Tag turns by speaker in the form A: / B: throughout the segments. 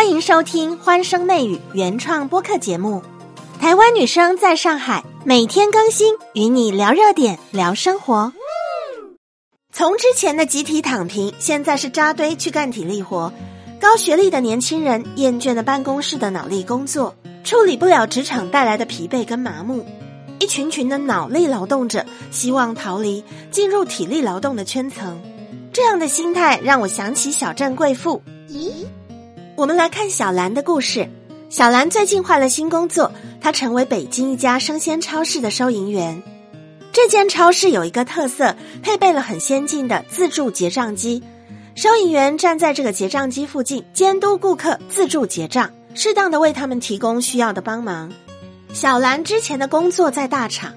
A: 欢迎收听《欢声媚语》原创播客节目。台湾女生在上海，每天更新，与你聊热点，聊生活。从之前的集体躺平，现在是扎堆去干体力活。高学历的年轻人厌倦了办公室的脑力工作，处理不了职场带来的疲惫跟麻木。一群群的脑力劳动者希望逃离，进入体力劳动的圈层。这样的心态让我想起小镇贵妇。咦，我们来看小兰的故事。小兰最近换了新工作，她成为北京一家生鲜超市的收银员。这间超市有一个特色，配备了很先进的自助结账机。收银员站在这个结账机附近，监督顾客自助结账，适当的为他们提供需要的帮忙。小兰之前的工作在大厂，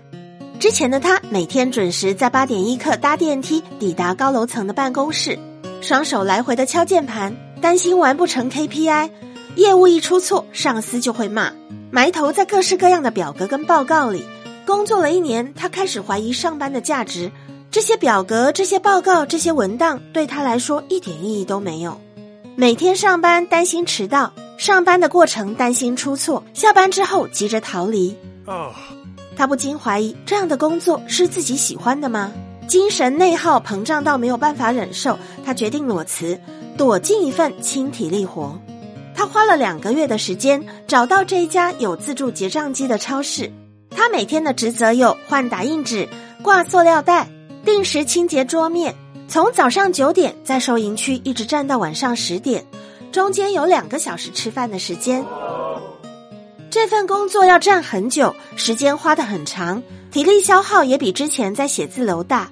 A: 之前的她每天准时在八点一刻搭电梯抵达高楼层的办公室，双手来回的敲键盘，担心完不成 KPI，业务一出错，上司就会骂，埋头在各式各样的表格跟报告里。工作了一年，他开始怀疑上班的价值。这些表格、这些报告、这些文档对他来说一点意义都没有。每天上班担心迟到，上班的过程担心出错，下班之后急着逃离。哦，他不禁怀疑这样的工作是自己喜欢的吗？精神内耗膨胀到没有办法忍受，他决定裸辞，躲进一份轻体力活。他花了两个月的时间找到这一家有自助结账机的超市。他每天的职责有换打印纸、挂塑料袋。定时清洁桌面，从早上九点在收银区一直站到晚上十点，中间有两个小时吃饭的时间。这份工作要站很久，时间花得很长，体力消耗也比之前在写字楼大。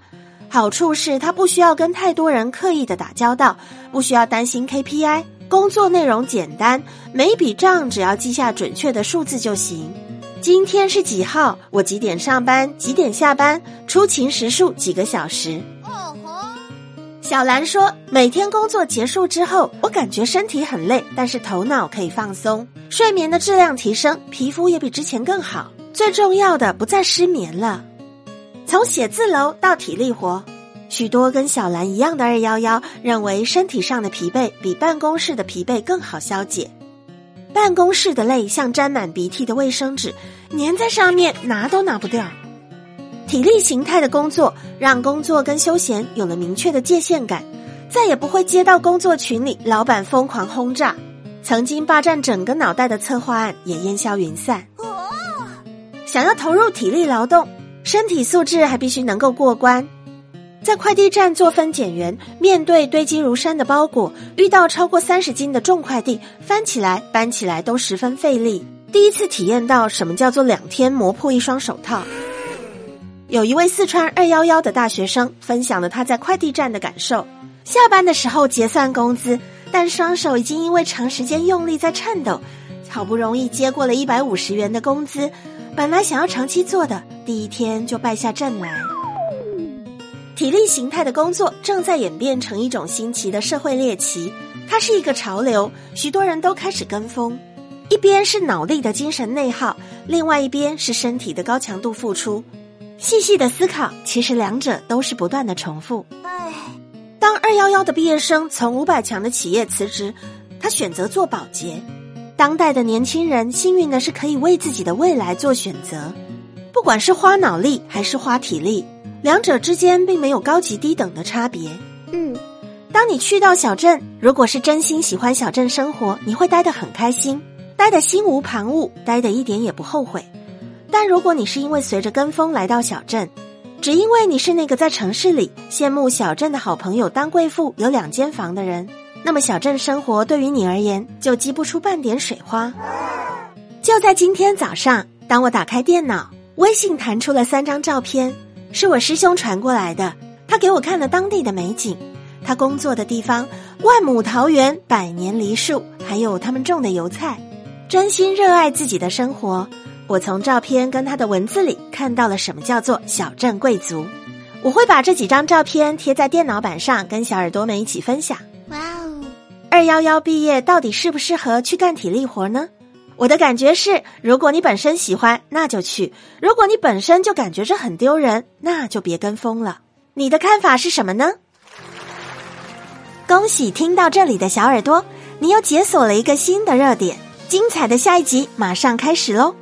A: 好处是他不需要跟太多人刻意的打交道，不需要担心 KPI，工作内容简单，每笔账只要记下准确的数字就行。今天是几号？我几点上班？几点下班？出勤时数几个小时？哦吼！小兰说，每天工作结束之后，我感觉身体很累，但是头脑可以放松，睡眠的质量提升，皮肤也比之前更好。最重要的，不再失眠了。从写字楼到体力活，许多跟小兰一样的二幺幺认为，身体上的疲惫比办公室的疲惫更好消解。办公室的累像沾满鼻涕的卫生纸，粘在上面拿都拿不掉。体力形态的工作让工作跟休闲有了明确的界限感，再也不会接到工作群里老板疯狂轰炸，曾经霸占整个脑袋的策划案也烟消云散。想要投入体力劳动，身体素质还必须能够过关。在快递站做分拣员，面对堆积如山的包裹，遇到超过三十斤的重快递，翻起来、搬起来都十分费力。第一次体验到什么叫做两天磨破一双手套。有一位四川二幺幺的大学生分享了他在快递站的感受：下班的时候结算工资，但双手已经因为长时间用力在颤抖，好不容易接过了一百五十元的工资，本来想要长期做的，第一天就败下阵来。体力形态的工作正在演变成一种新奇的社会猎奇，它是一个潮流，许多人都开始跟风。一边是脑力的精神内耗，另外一边是身体的高强度付出。细细的思考，其实两者都是不断的重复。唉，当二幺幺的毕业生从五百强的企业辞职，他选择做保洁。当代的年轻人幸运的是可以为自己的未来做选择，不管是花脑力还是花体力。两者之间并没有高级低等的差别。嗯，当你去到小镇，如果是真心喜欢小镇生活，你会待得很开心，待得心无旁骛，待得一点也不后悔。但如果你是因为随着跟风来到小镇，只因为你是那个在城市里羡慕小镇的好朋友当贵妇有两间房的人，那么小镇生活对于你而言就激不出半点水花。就在今天早上，当我打开电脑，微信弹出了三张照片。是我师兄传过来的，他给我看了当地的美景，他工作的地方，万亩桃园，百年梨树，还有他们种的油菜，真心热爱自己的生活。我从照片跟他的文字里看到了什么叫做小镇贵族。我会把这几张照片贴在电脑板上，跟小耳朵们一起分享。哇哦，二幺幺毕业到底适不适合去干体力活呢？我的感觉是，如果你本身喜欢，那就去；如果你本身就感觉这很丢人，那就别跟风了。你的看法是什么呢？恭喜听到这里的小耳朵，你又解锁了一个新的热点。精彩的下一集马上开始喽！